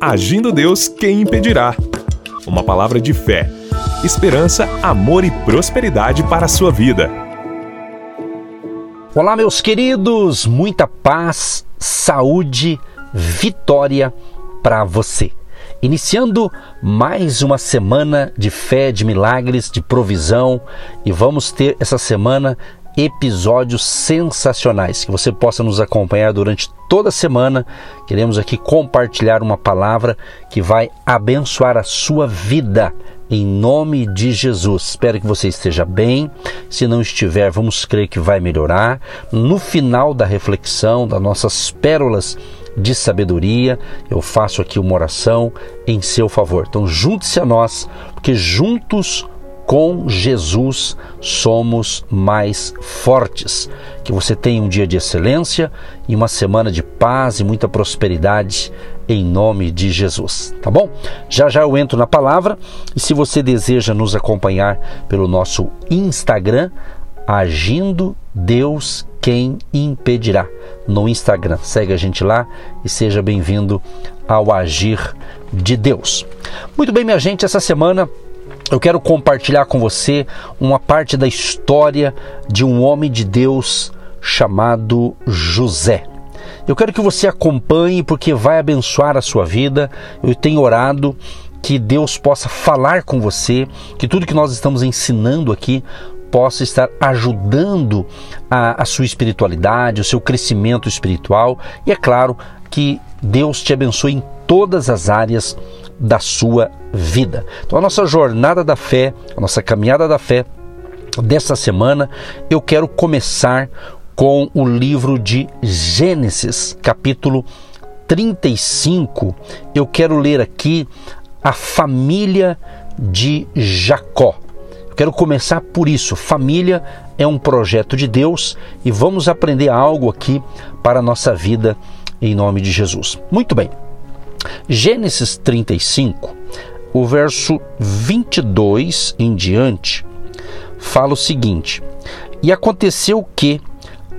Agindo Deus, quem impedirá? Uma palavra de fé, esperança, amor e prosperidade para a sua vida. Olá, meus queridos, muita paz, saúde, vitória para você. Iniciando mais uma semana de fé, de milagres, de provisão e vamos ter essa semana episódios sensacionais, que você possa nos acompanhar durante toda a semana. Queremos aqui compartilhar uma palavra que vai abençoar a sua vida. Em nome de Jesus. Espero que você esteja bem. Se não estiver, vamos crer que vai melhorar. No final da reflexão, das nossas pérolas de sabedoria, eu faço aqui uma oração em seu favor. Então, junte-se a nós, porque juntos com Jesus somos mais fortes. Que você tenha um dia de excelência e uma semana de paz e muita prosperidade em nome de Jesus, tá bom? Já já eu entro na palavra e se você deseja nos acompanhar pelo nosso Instagram, agindo Deus quem impedirá. No Instagram, segue a gente lá e seja bem-vindo ao Agir de Deus. Muito bem, minha gente, essa semana eu quero compartilhar com você uma parte da história de um homem de Deus chamado José. Eu quero que você acompanhe porque vai abençoar a sua vida. Eu tenho orado que Deus possa falar com você, que tudo que nós estamos ensinando aqui possa estar ajudando a, a sua espiritualidade, o seu crescimento espiritual e, é claro, que Deus te abençoe em todas as áreas da sua vida. Então, a nossa jornada da fé, a nossa caminhada da fé dessa semana, eu quero começar com o livro de Gênesis, capítulo 35. Eu quero ler aqui a família de Jacó. Eu quero começar por isso. Família é um projeto de Deus e vamos aprender algo aqui para a nossa vida em nome de Jesus. Muito bem. Gênesis 35, o verso 22 em diante, fala o seguinte: E aconteceu que,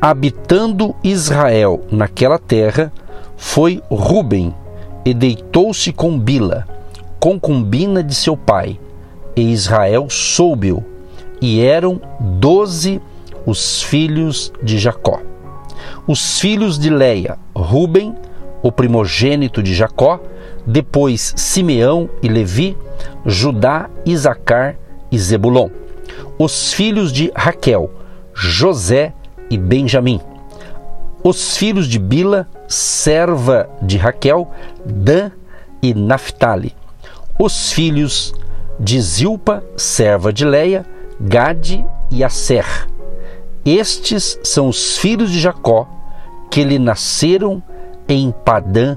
habitando Israel naquela terra, foi Ruben e deitou-se com Bila, concubina de seu pai, e Israel soube-o, e eram doze os filhos de Jacó. Os filhos de Leia, Ruben, o primogênito de Jacó, depois Simeão e Levi, Judá, Isacar e Zebulon. Os filhos de Raquel, José e Benjamim. Os filhos de Bila, serva de Raquel, Dan e Naphtali. Os filhos de Zilpa, serva de Leia, Gade e Asser. Estes são os filhos de Jacó que lhe nasceram em Padã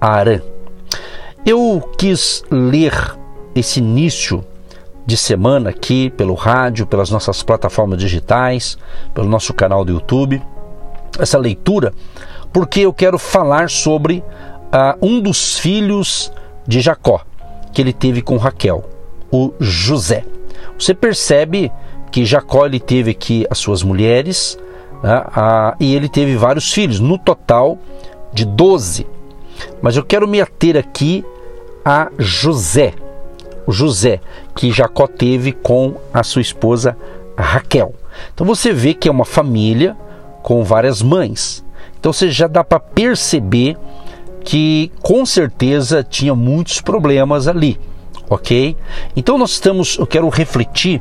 Arã. Eu quis ler esse início de semana aqui pelo rádio, pelas nossas plataformas digitais, pelo nosso canal do YouTube, essa leitura, porque eu quero falar sobre uh, um dos filhos de Jacó, que ele teve com Raquel, o José. Você percebe que Jacó ele teve aqui as suas mulheres né, uh, e ele teve vários filhos, no total de 12. Mas eu quero me ater aqui a José, o José que Jacó teve com a sua esposa Raquel. Então você vê que é uma família com várias mães. Então você já dá para perceber que com certeza tinha muitos problemas ali, ok? Então nós estamos, eu quero refletir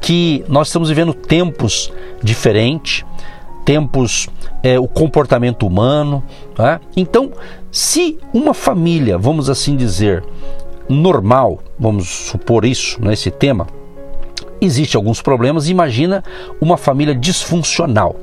que nós estamos vivendo tempos diferentes, tempos, é, o comportamento humano. Tá? Então, se uma família, vamos assim dizer, normal, vamos supor isso nesse tema, existe alguns problemas. Imagina uma família disfuncional.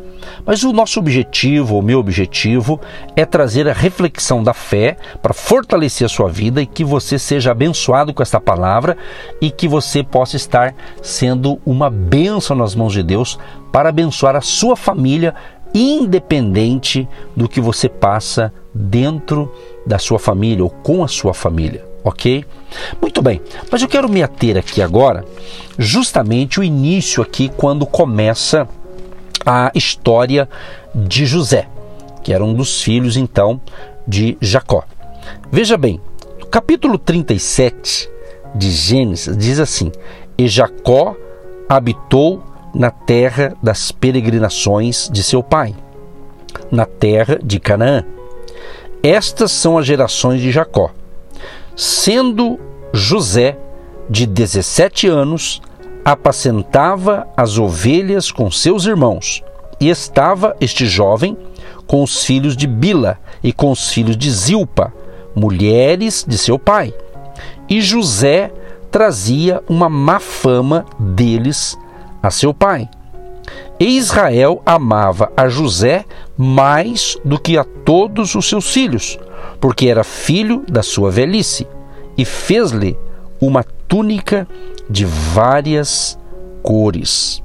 Mas o nosso objetivo, o meu objetivo, é trazer a reflexão da fé para fortalecer a sua vida e que você seja abençoado com esta palavra e que você possa estar sendo uma bênção nas mãos de Deus para abençoar a sua família, independente do que você passa dentro da sua família ou com a sua família ok? Muito bem, mas eu quero me ater aqui agora, justamente o início aqui, quando começa a história de José, que era um dos filhos então de Jacó. Veja bem, capítulo 37 de Gênesis diz assim: E Jacó habitou na terra das peregrinações de seu pai, na terra de Canaã. Estas são as gerações de Jacó. Sendo José de 17 anos, apacentava as ovelhas com seus irmãos, e estava este jovem com os filhos de Bila e com os filhos de Zilpa, mulheres de seu pai. E José trazia uma má fama deles a seu pai. Israel amava a José mais do que a todos os seus filhos, porque era filho da sua velhice, e fez-lhe uma túnica de várias cores.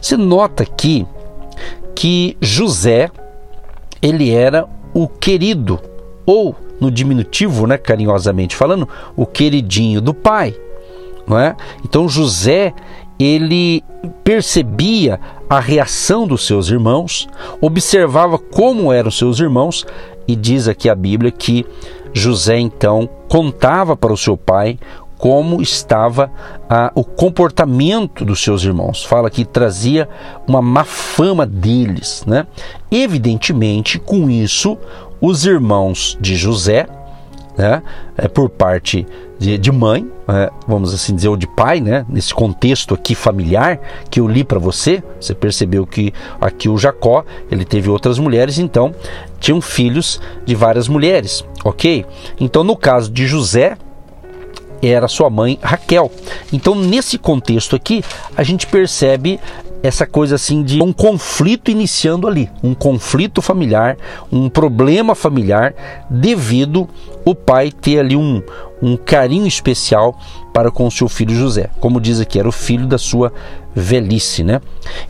Se nota aqui que José ele era o querido ou no diminutivo, né, carinhosamente falando, o queridinho do pai, não é? Então José ele percebia a reação dos seus irmãos, observava como eram seus irmãos e diz aqui a Bíblia que José então contava para o seu pai como estava ah, o comportamento dos seus irmãos. Fala que trazia uma má fama deles. Né? Evidentemente, com isso, os irmãos de José, né, é, por parte de, de mãe, é, vamos assim dizer, ou de pai, né, nesse contexto aqui familiar que eu li para você, você percebeu que aqui o Jacó ele teve outras mulheres, então tinham filhos de várias mulheres, ok? Então no caso de José, era sua mãe Raquel. Então, nesse contexto aqui, a gente percebe essa coisa assim de um conflito iniciando ali, um conflito familiar, um problema familiar, devido o pai ter ali um, um carinho especial para com seu filho José. Como diz aqui, era o filho da sua velhice, né?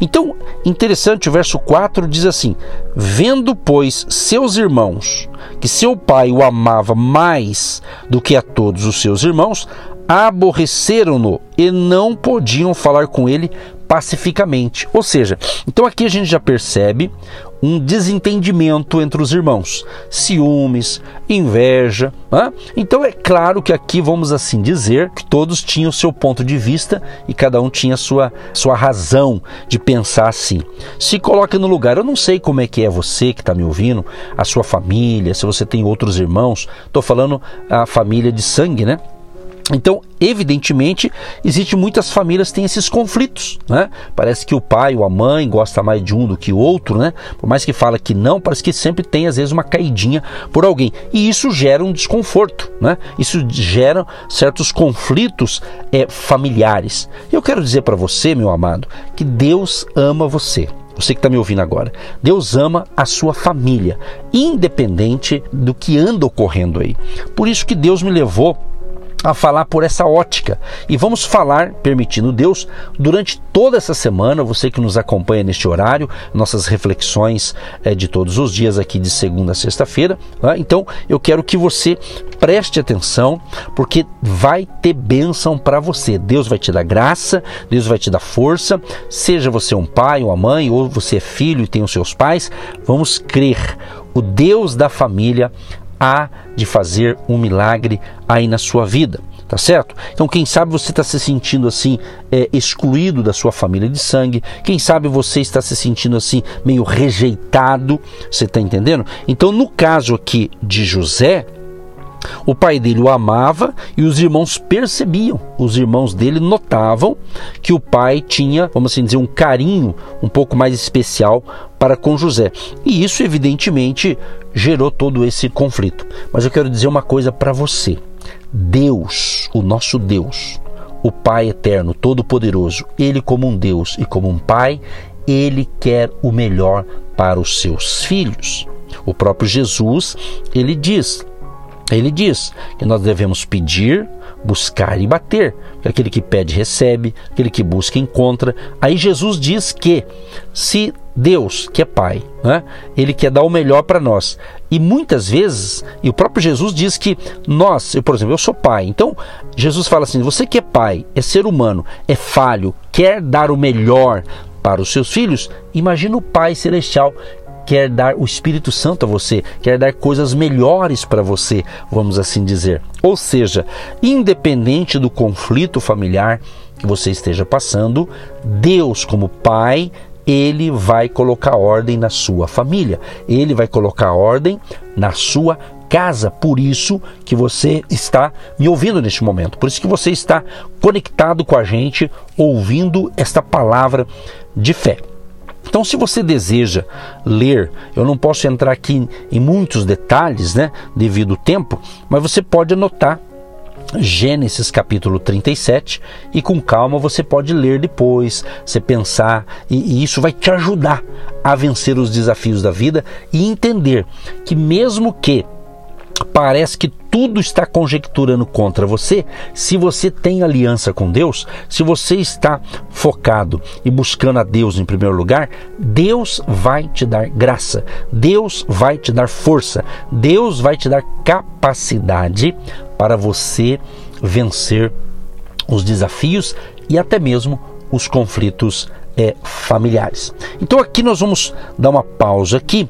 Então, interessante, o verso 4 diz assim: Vendo, pois, seus irmãos que seu pai o amava mais do que a todos os seus irmãos, aborreceram-no e não podiam falar com ele pacificamente. Ou seja, então aqui a gente já percebe um desentendimento entre os irmãos, ciúmes, inveja. Né? Então é claro que aqui vamos assim dizer que todos tinham seu ponto de vista e cada um tinha sua, sua razão de pensar assim. Se coloque no lugar, eu não sei como é que é você que está me ouvindo, a sua família, se você tem outros irmãos, estou falando a família de sangue, né? Então, evidentemente, existe muitas famílias que têm esses conflitos, né? Parece que o pai ou a mãe gosta mais de um do que o outro, né? Por mais que fala que não, parece que sempre tem às vezes uma caidinha por alguém. E isso gera um desconforto, né? Isso gera certos conflitos é, familiares. Eu quero dizer para você, meu amado, que Deus ama você você que está me ouvindo agora, Deus ama a sua família, independente do que anda ocorrendo aí. Por isso que Deus me levou a falar por essa ótica. E vamos falar, permitindo Deus, durante toda essa semana, você que nos acompanha neste horário, nossas reflexões é, de todos os dias aqui de segunda a sexta-feira. Tá? Então eu quero que você preste atenção, porque vai ter bênção para você. Deus vai te dar graça, Deus vai te dar força, seja você um pai, uma mãe, ou você é filho e tem os seus pais, vamos crer. O Deus da família há de fazer um milagre aí na sua vida, tá certo? Então, quem sabe você está se sentindo assim, é, excluído da sua família de sangue, quem sabe você está se sentindo assim, meio rejeitado, você está entendendo? Então, no caso aqui de José, o pai dele o amava e os irmãos percebiam, os irmãos dele notavam que o pai tinha, vamos assim dizer, um carinho um pouco mais especial para com José. E isso, evidentemente, gerou todo esse conflito. Mas eu quero dizer uma coisa para você: Deus, o nosso Deus, o Pai eterno, todo-poderoso, ele, como um Deus e como um Pai, ele quer o melhor para os seus filhos. O próprio Jesus, ele diz ele diz que nós devemos pedir, buscar e bater. Aquele que pede, recebe, aquele que busca, encontra. Aí Jesus diz que se Deus, que é Pai, né, ele quer dar o melhor para nós. E muitas vezes, e o próprio Jesus diz que nós, eu, por exemplo, eu sou pai. Então, Jesus fala assim: você que é pai, é ser humano, é falho, quer dar o melhor para os seus filhos, imagina o Pai Celestial quer dar o Espírito Santo a você, quer dar coisas melhores para você, vamos assim dizer. Ou seja, independente do conflito familiar que você esteja passando, Deus, como Pai, ele vai colocar ordem na sua família, ele vai colocar ordem na sua casa. Por isso que você está me ouvindo neste momento, por isso que você está conectado com a gente, ouvindo esta palavra de fé. Então, se você deseja ler, eu não posso entrar aqui em muitos detalhes, né, devido ao tempo, mas você pode anotar Gênesis capítulo 37 e com calma você pode ler depois, você pensar e, e, isso vai te ajudar a vencer os desafios da vida e entender que mesmo que parece que tudo está conjecturando contra você, se você tem aliança com Deus, se você está focado e buscando a Deus em primeiro lugar, Deus vai te dar graça, Deus vai te dar força, Deus vai te dar capacidade para você vencer os desafios e até mesmo os conflitos é, familiares. Então aqui nós vamos dar uma pausa aqui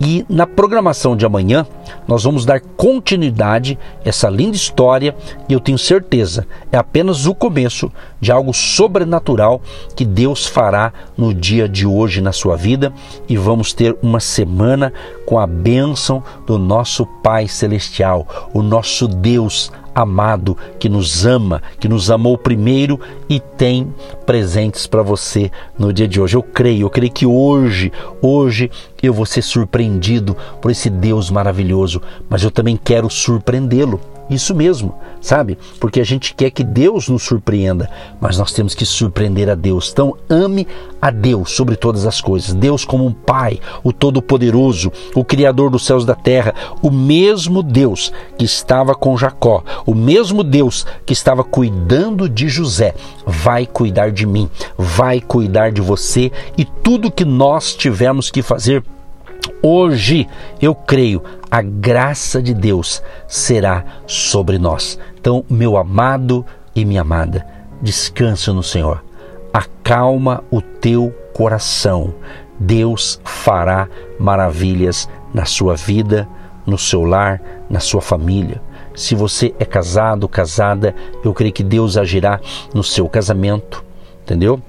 e na programação de amanhã, nós vamos dar continuidade a essa linda história e eu tenho certeza, é apenas o começo de algo sobrenatural que Deus fará no dia de hoje na sua vida. E vamos ter uma semana com a bênção do nosso Pai Celestial, o nosso Deus amado, que nos ama, que nos amou primeiro e tem presentes para você no dia de hoje. Eu creio, eu creio que hoje, hoje eu vou ser surpreendido por esse Deus maravilhoso, mas eu também quero surpreendê-lo. Isso mesmo, sabe? Porque a gente quer que Deus nos surpreenda, mas nós temos que surpreender a Deus. Então, ame a Deus sobre todas as coisas. Deus como um Pai, o Todo-Poderoso, o Criador dos céus e da terra, o mesmo Deus que estava com Jacó, o mesmo Deus que estava cuidando de José, vai cuidar de mim, vai cuidar de você e tudo que nós tivermos que fazer Hoje eu creio, a graça de Deus será sobre nós. Então, meu amado e minha amada, descansa no Senhor. Acalma o teu coração. Deus fará maravilhas na sua vida, no seu lar, na sua família. Se você é casado, casada, eu creio que Deus agirá no seu casamento, entendeu?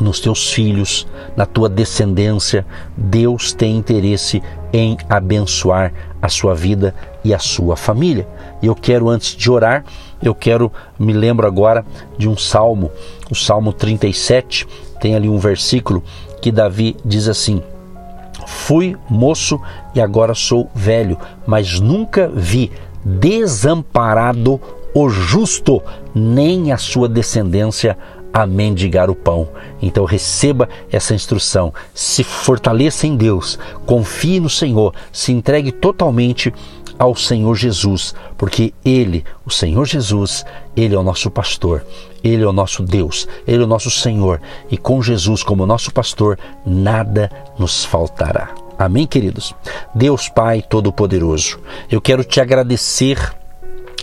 Nos teus filhos, na tua descendência. Deus tem interesse em abençoar a sua vida e a sua família. E eu quero, antes de orar, eu quero, me lembro agora de um salmo, o Salmo 37, tem ali um versículo que Davi diz assim: Fui moço e agora sou velho, mas nunca vi desamparado o justo, nem a sua descendência a mendigar o pão. Então receba essa instrução, se fortaleça em Deus, confie no Senhor, se entregue totalmente ao Senhor Jesus, porque Ele, o Senhor Jesus, Ele é o nosso pastor, Ele é o nosso Deus, Ele é o nosso Senhor, e com Jesus como nosso pastor, nada nos faltará. Amém, queridos? Deus Pai Todo-Poderoso, eu quero te agradecer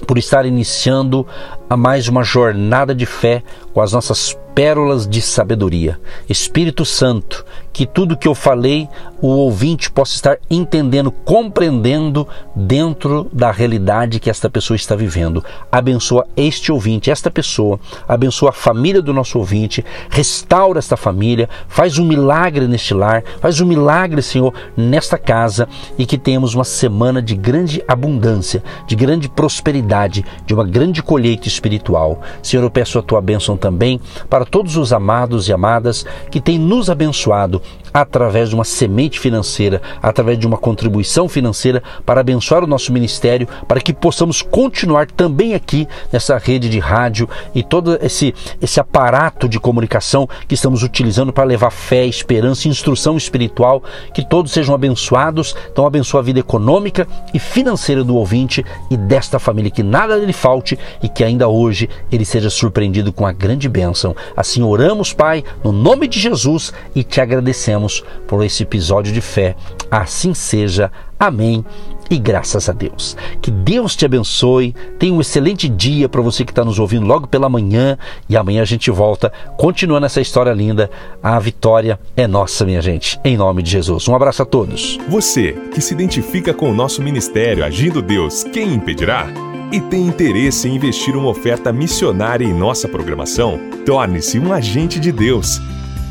por estar iniciando a mais uma jornada de fé com as nossas pérolas de sabedoria. Espírito Santo, que tudo que eu falei, o ouvinte possa estar entendendo, compreendendo dentro da realidade que esta pessoa está vivendo. Abençoa este ouvinte, esta pessoa, abençoa a família do nosso ouvinte, restaura esta família, faz um milagre neste lar, faz um milagre, Senhor, nesta casa e que tenhamos uma semana de grande abundância, de grande prosperidade, de uma grande colheita espiritual. Senhor, eu peço a tua bênção também para todos os amados e amadas que têm nos abençoado através de uma semente financeira, através de uma contribuição financeira para abençoar o nosso ministério, para que possamos continuar também aqui nessa rede de rádio e todo esse, esse aparato de comunicação que estamos utilizando para levar fé, esperança e instrução espiritual, que todos sejam abençoados. Então, abençoa a vida econômica e financeira do ouvinte e desta família, que nada lhe falte e que ainda hoje ele seja surpreendido com a grande bênção. Assim oramos, Pai, no nome de Jesus e te agradecemos por esse episódio de fé. Assim seja. Amém e graças a Deus. Que Deus te abençoe. Tenha um excelente dia para você que está nos ouvindo logo pela manhã. E amanhã a gente volta, continuando essa história linda. A vitória é nossa, minha gente. Em nome de Jesus. Um abraço a todos. Você que se identifica com o nosso ministério Agindo Deus, quem impedirá? E tem interesse em investir uma oferta missionária em nossa programação? Torne-se um agente de Deus